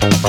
Thank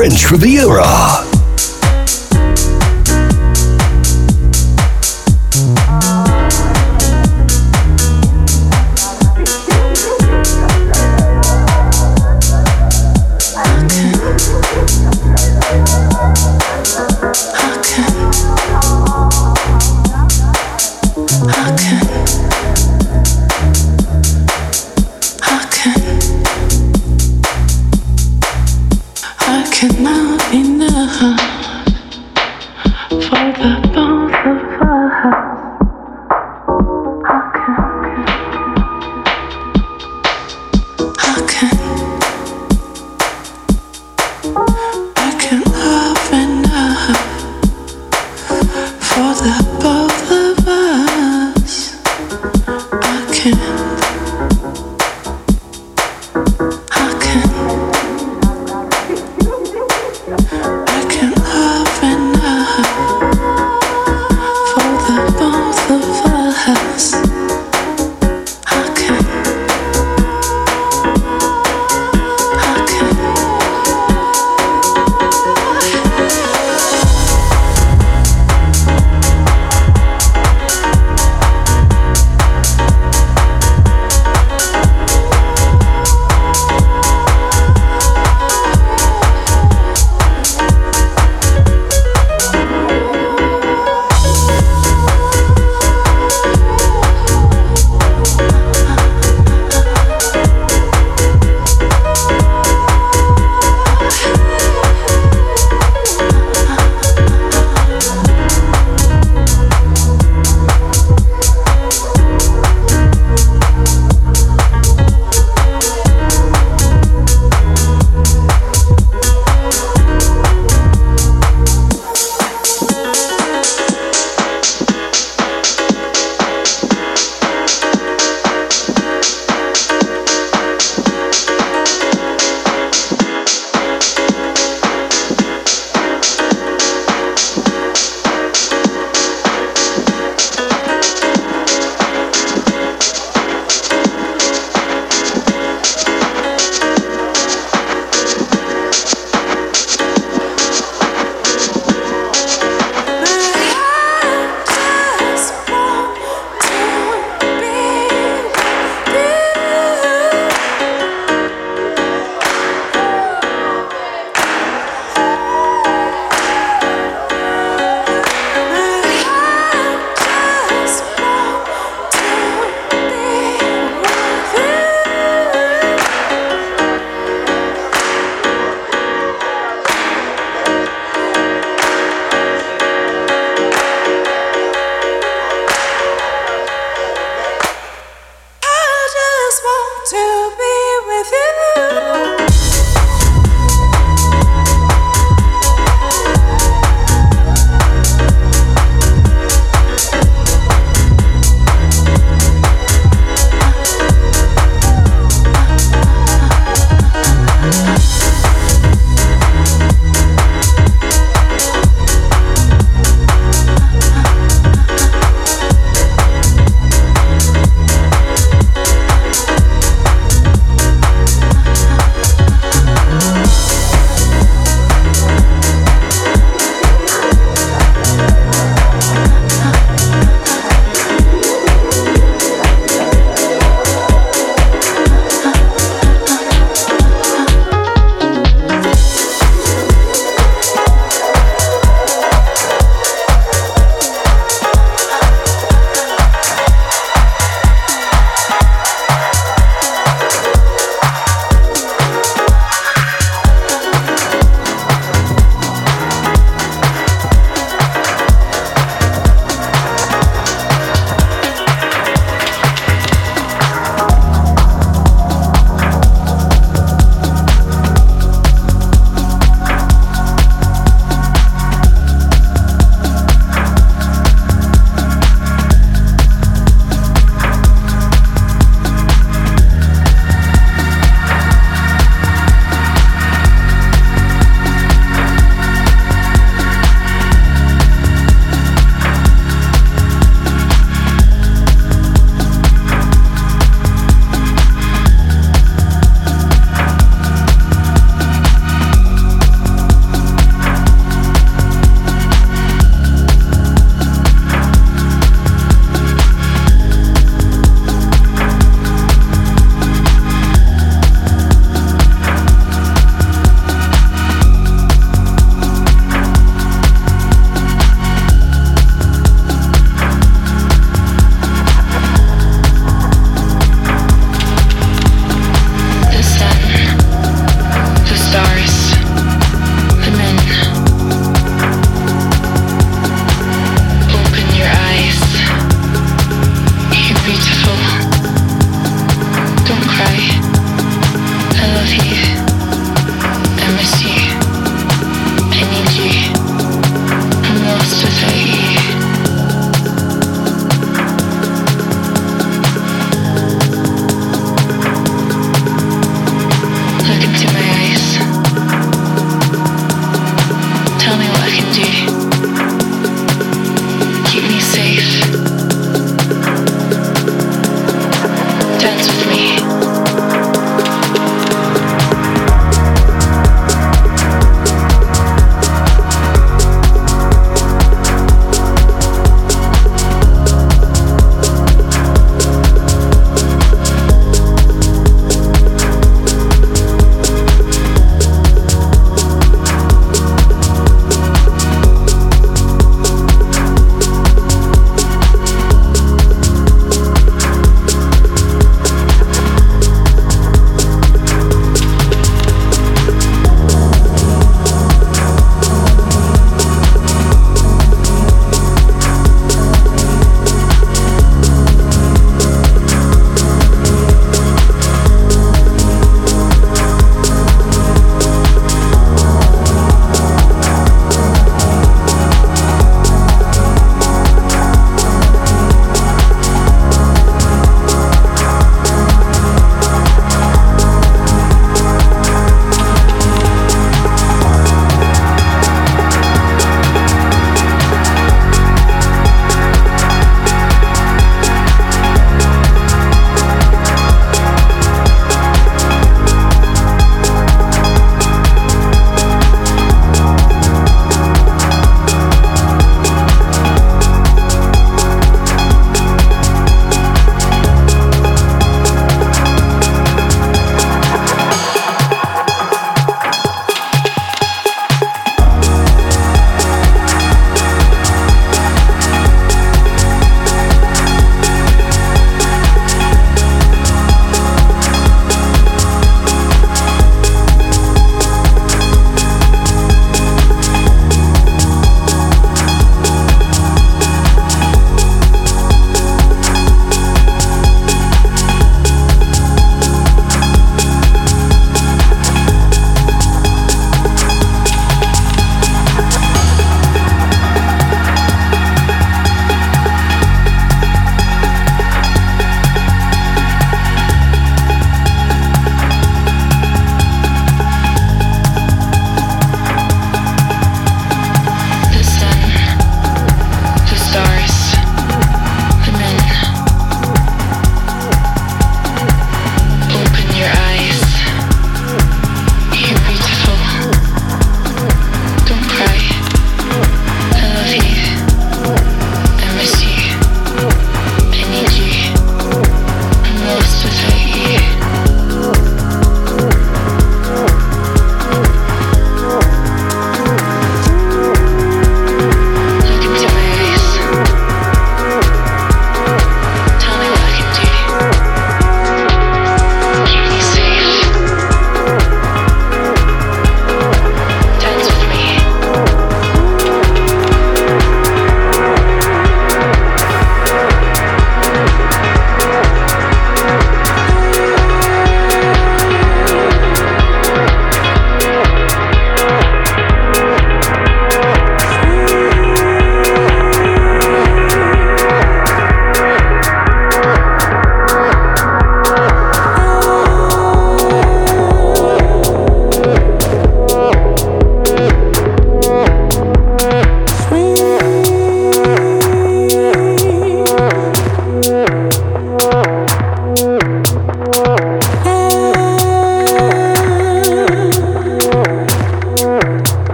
French Riviera.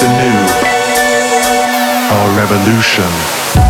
The new. Our revolution.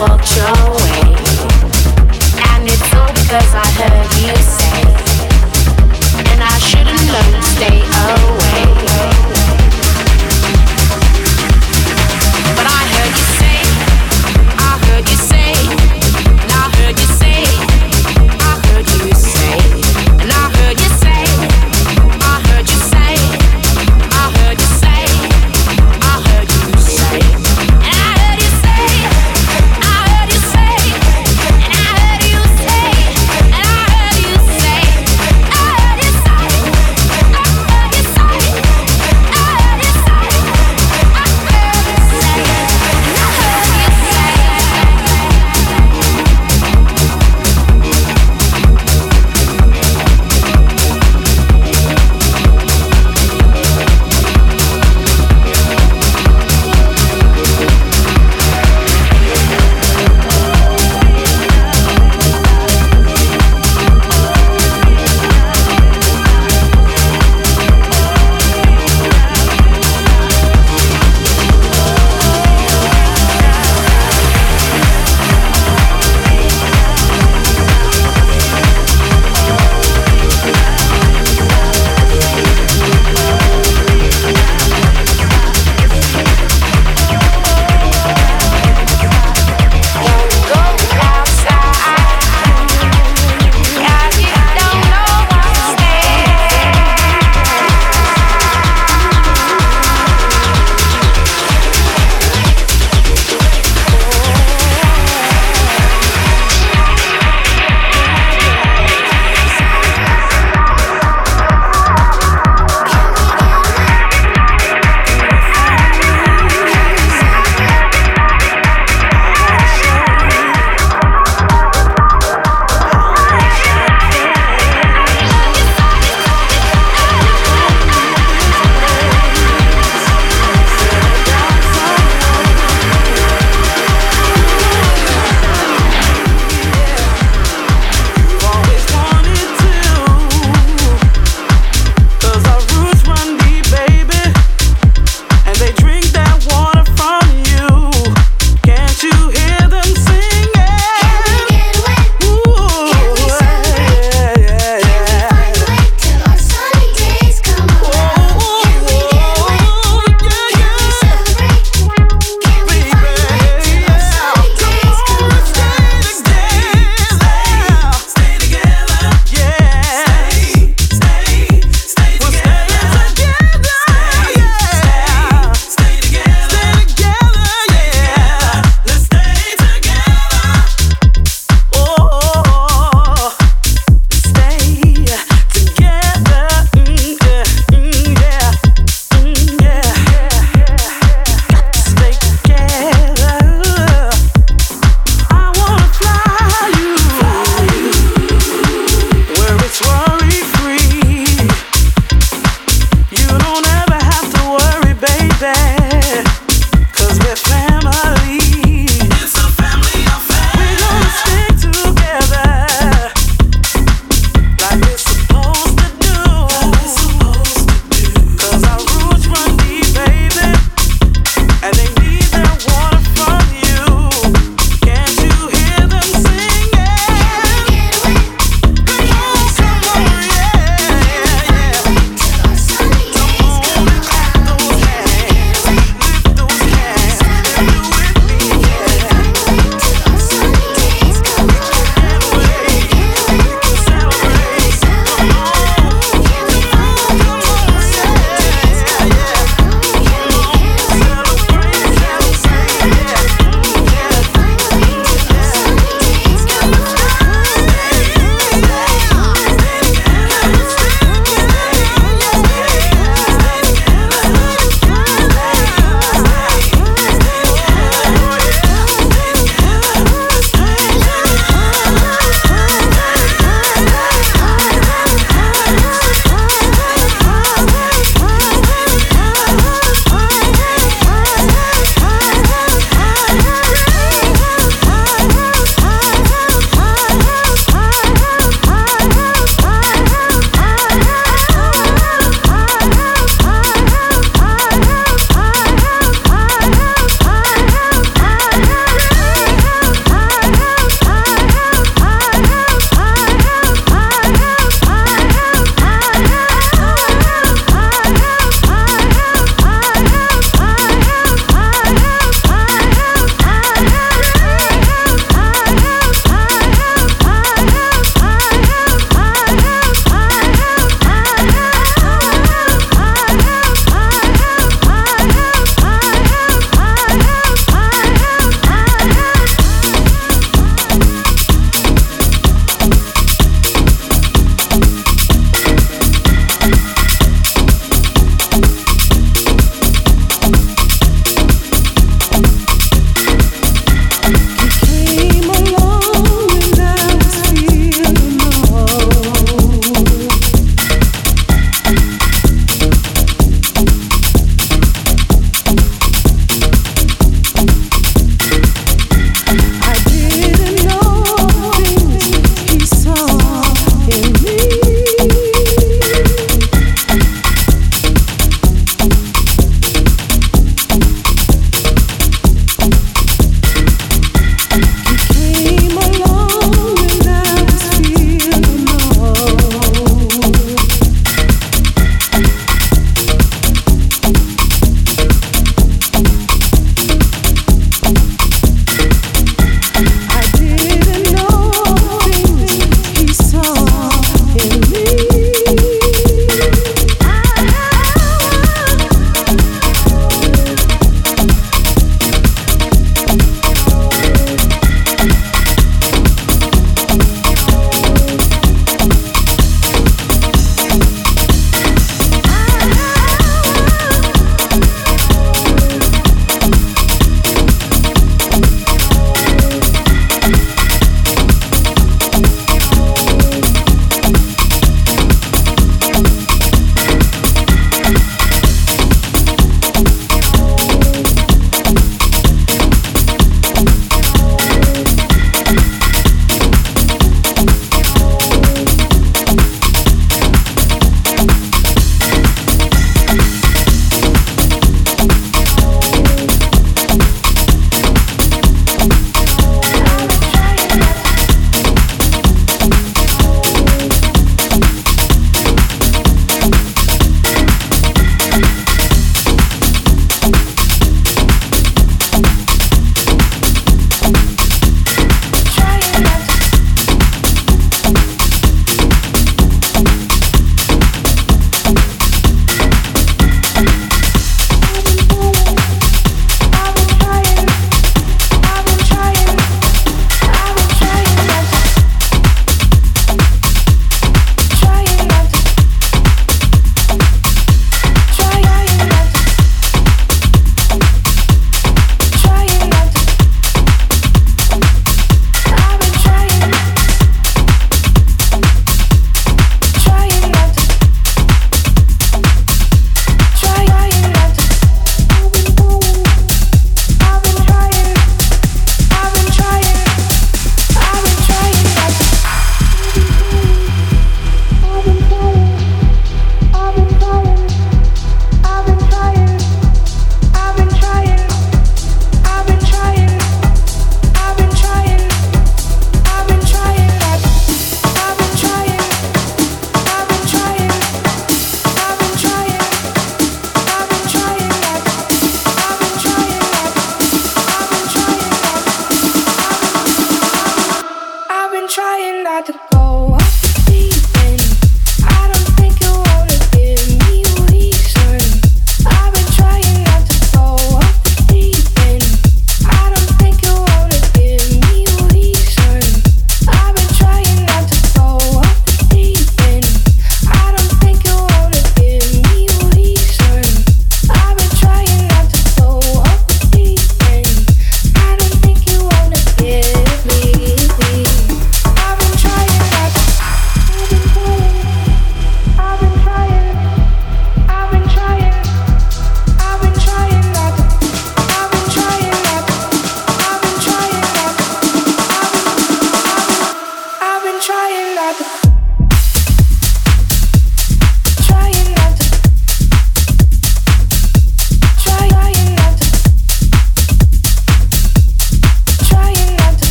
watch out.